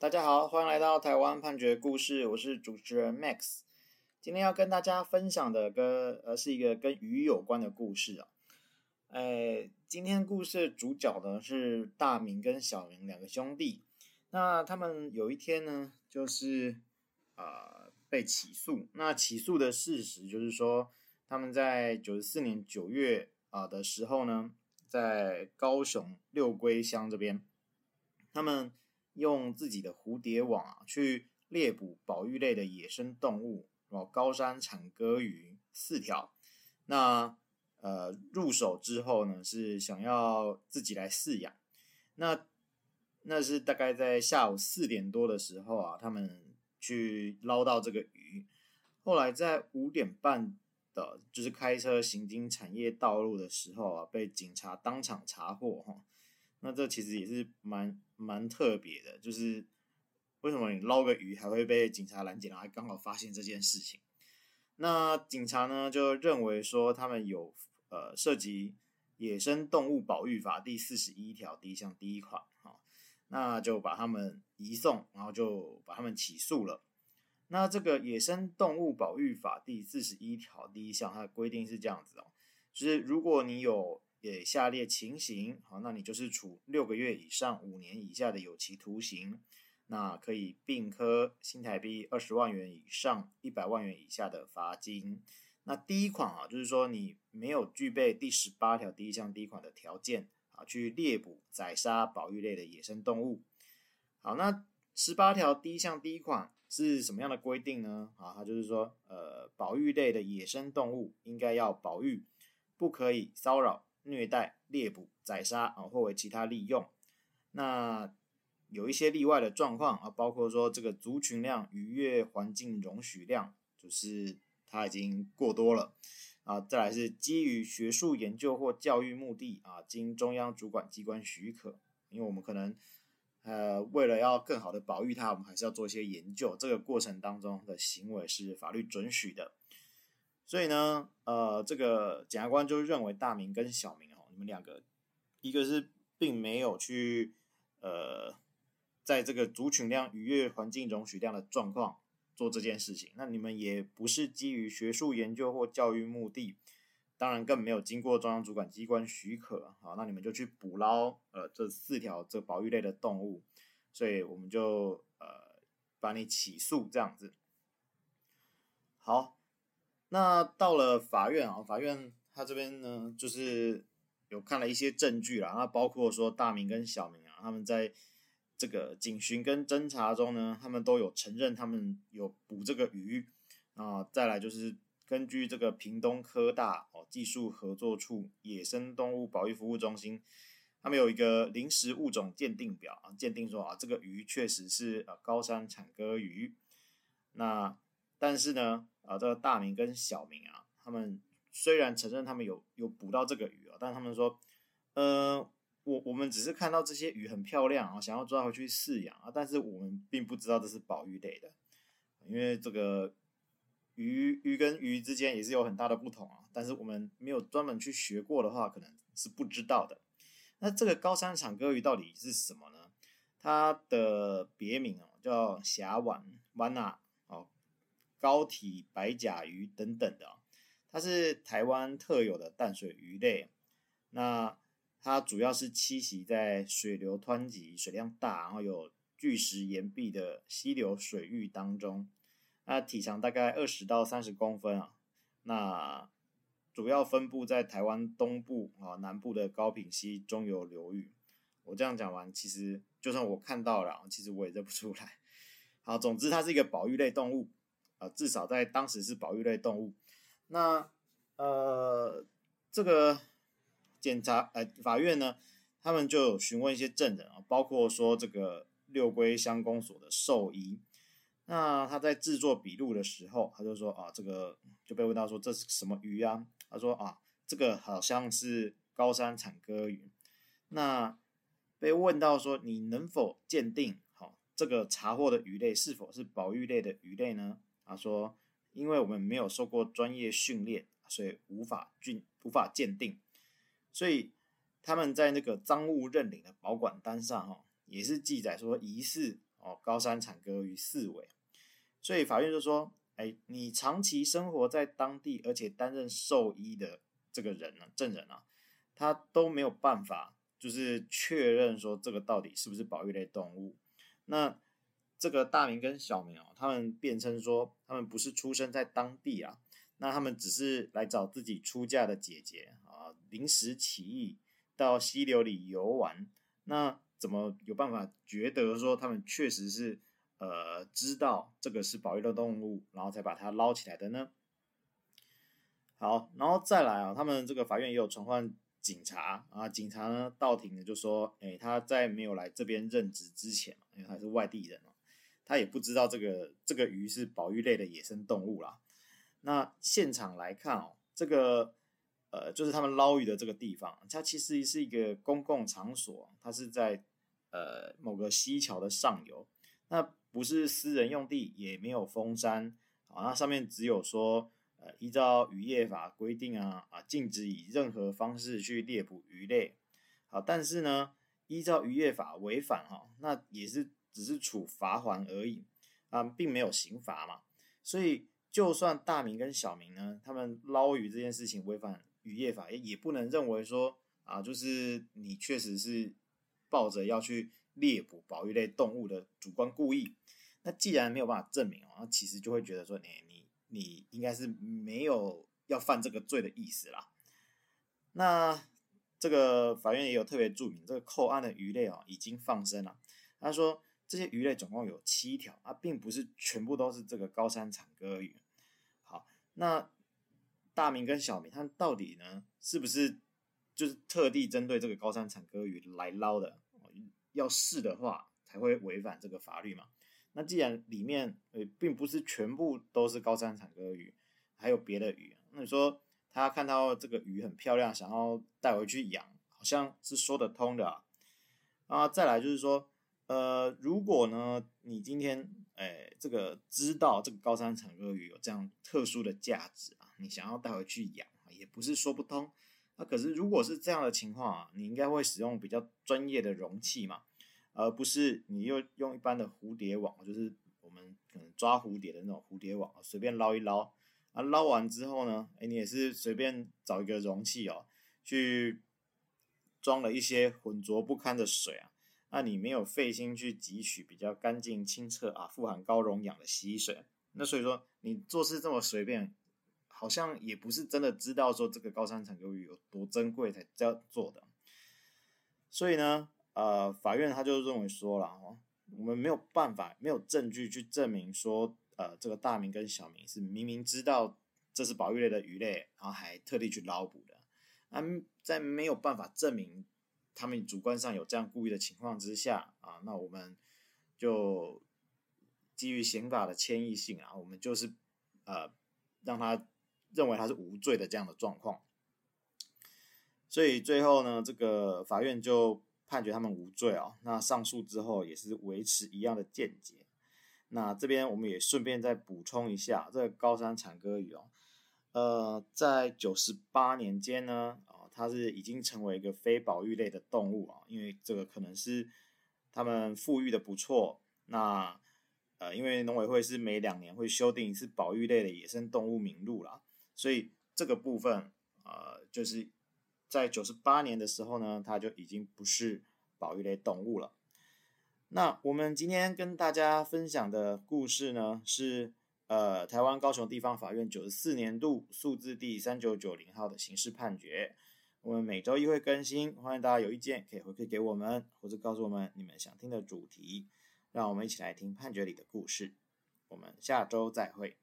大家好，欢迎来到台湾判决故事，我是主持人 Max。今天要跟大家分享的跟呃是一个跟鱼有关的故事啊。哎，今天故事的主角呢是大明跟小明两个兄弟。那他们有一天呢，就是啊、呃、被起诉。那起诉的事实就是说，他们在九十四年九月啊的时候呢，在高雄六龟乡这边，他们。用自己的蝴蝶网啊，去猎捕保育类的野生动物，然后，高山产鸽鱼四条。那呃，入手之后呢，是想要自己来饲养。那那是大概在下午四点多的时候啊，他们去捞到这个鱼。后来在五点半的，就是开车行经产业道路的时候啊，被警察当场查获哈。那这其实也是蛮蛮特别的，就是为什么你捞个鱼还会被警察拦截，然后还刚好发现这件事情？那警察呢就认为说他们有呃涉及《野生动物保育法》第四十一条第一项第一款，好，那就把他们移送，然后就把他们起诉了。那这个《野生动物保育法》第四十一条第一项，它的规定是这样子哦，就是如果你有也下列情形，好，那你就是处六个月以上五年以下的有期徒刑，那可以并科新台币二十万元以上一百万元以下的罚金。那第一款啊，就是说你没有具备第十八条第一项第一款的条件啊，去猎捕、宰杀保育类的野生动物。好，那十八条第一项第一款是什么样的规定呢？啊，它就是说，呃，保育类的野生动物应该要保育，不可以骚扰。虐待、猎捕、宰杀啊，或为其他利用。那有一些例外的状况啊，包括说这个族群量逾越环境容许量，就是它已经过多了啊。再来是基于学术研究或教育目的啊，经中央主管机关许可。因为我们可能呃为了要更好的保育它，我们还是要做一些研究。这个过程当中的行为是法律准许的。所以呢，呃，这个检察官就认为大明跟小明哦，你们两个，一个是并没有去，呃，在这个族群量逾越环境容许量的状况做这件事情，那你们也不是基于学术研究或教育目的，当然更没有经过中央主管机关许可，好，那你们就去捕捞呃这四条这保育类的动物，所以我们就呃把你起诉这样子，好。那到了法院啊，法院他这边呢，就是有看了一些证据啦，那包括说大明跟小明啊，他们在这个警询跟侦查中呢，他们都有承认他们有捕这个鱼啊。再来就是根据这个屏东科大哦技术合作处野生动物保育服务中心，他们有一个临时物种鉴定表啊，鉴定说啊这个鱼确实是呃高山产鸽鱼。那但是呢，啊，这个大明跟小明啊，他们虽然承认他们有有捕到这个鱼啊，但他们说，呃，我我们只是看到这些鱼很漂亮啊，想要抓回去饲养啊，但是我们并不知道这是宝鱼类的，因为这个鱼鱼跟鱼之间也是有很大的不同啊，但是我们没有专门去学过的话，可能是不知道的。那这个高山产鸽鱼到底是什么呢？它的别名哦叫峡湾湾纳。高体白甲鱼等等的，它是台湾特有的淡水鱼类。那它主要是栖息在水流湍急、水量大，然后有巨石岩壁的溪流水域当中。那体长大概二十到三十公分啊。那主要分布在台湾东部啊、南部的高屏溪中游流域。我这样讲完，其实就算我看到了，其实我也认不出来。好，总之它是一个保育类动物。啊，至少在当时是保育类动物。那呃，这个检察呃法院呢，他们就有询问一些证人啊，包括说这个六龟乡公所的兽医。那他在制作笔录的时候，他就说啊，这个就被问到说这是什么鱼啊？他说啊，这个好像是高山产鸽鱼。那被问到说你能否鉴定好这个查获的鱼类是否是保育类的鱼类呢？他说：“因为我们没有受过专业训练，所以无法鉴无法鉴定。所以他们在那个赃物认领的保管单上，哈，也是记载说疑似哦高山产鸽鱼四尾，所以法院就说，哎，你长期生活在当地，而且担任兽医的这个人呢，证人啊，他都没有办法，就是确认说这个到底是不是保育类动物。那这个大明跟小明啊，他们辩称说，他们不是出生在当地啊，那他们只是来找自己出嫁的姐姐啊，临时起意到溪流里游玩，那。怎么有办法觉得说他们确实是呃知道这个是保育的动物，然后才把它捞起来的呢？好，然后再来啊，他们这个法院也有传唤警察啊，警察呢到庭呢就说，哎，他在没有来这边任职之前，因为他是外地人，他也不知道这个这个鱼是保育类的野生动物啦。那现场来看哦，这个。呃，就是他们捞鱼的这个地方，它其实是一个公共场所，它是在呃某个溪桥的上游，那不是私人用地，也没有封山，啊，那上面只有说，呃，依照渔业法规定啊，啊，禁止以任何方式去猎捕鱼类，好，但是呢，依照渔业法违反哈，那也是只是处罚锾而已，啊，并没有刑罚嘛，所以就算大明跟小明呢，他们捞鱼这件事情违反。渔业法也也不能认为说啊，就是你确实是抱着要去猎捕保育类动物的主观故意。那既然没有办法证明哦，那其实就会觉得说，你你你应该是没有要犯这个罪的意思啦。那这个法院也有特别注明，这个扣案的鱼类哦已经放生了。他说这些鱼类总共有七条啊，并不是全部都是这个高山产歌鱼。好，那。大明跟小明，他们到底呢，是不是就是特地针对这个高山产歌鱼来捞的？要是的话，才会违反这个法律嘛。那既然里面呃并不是全部都是高山产歌鱼，还有别的鱼，那你说他看到这个鱼很漂亮，想要带回去养，好像是说得通的啊。啊，再来就是说，呃，如果呢，你今天哎这个知道这个高山产鳄鱼有这样特殊的价值啊。你想要带回去养，也不是说不通。那可是如果是这样的情况啊，你应该会使用比较专业的容器嘛，而不是你又用一般的蝴蝶网，就是我们可能抓蝴蝶的那种蝴蝶网，随便捞一捞。啊，捞完之后呢，哎，你也是随便找一个容器哦，去装了一些浑浊不堪的水啊，那你没有费心去汲取比较干净清澈啊、富含高溶氧的溪水，那所以说你做事这么随便。好像也不是真的知道说这个高山产鸽鱼有多珍贵才这样做的，所以呢，呃，法院他就认为说了哦，我们没有办法，没有证据去证明说，呃，这个大明跟小明是明明知道这是保育类的鱼类，然后还特地去捞捕的，啊，在没有办法证明他们主观上有这样故意的情况之下啊，那我们就基于刑法的谦抑性啊，我们就是呃让他。认为他是无罪的这样的状况，所以最后呢，这个法院就判决他们无罪哦。那上诉之后也是维持一样的见解。那这边我们也顺便再补充一下，这个高山产歌语哦，呃，在九十八年间呢，它是已经成为一个非保育类的动物啊，因为这个可能是他们富裕的不错。那呃，因为农委会是每两年会修订一次保育类的野生动物名录啦。所以这个部分，呃，就是在九十八年的时候呢，它就已经不是保育类动物了。那我们今天跟大家分享的故事呢，是呃台湾高雄地方法院九十四年度诉字第三九九零号的刑事判决。我们每周一会更新，欢迎大家有意见可以回馈给我们，或者告诉我们你们想听的主题，让我们一起来听判决里的故事。我们下周再会。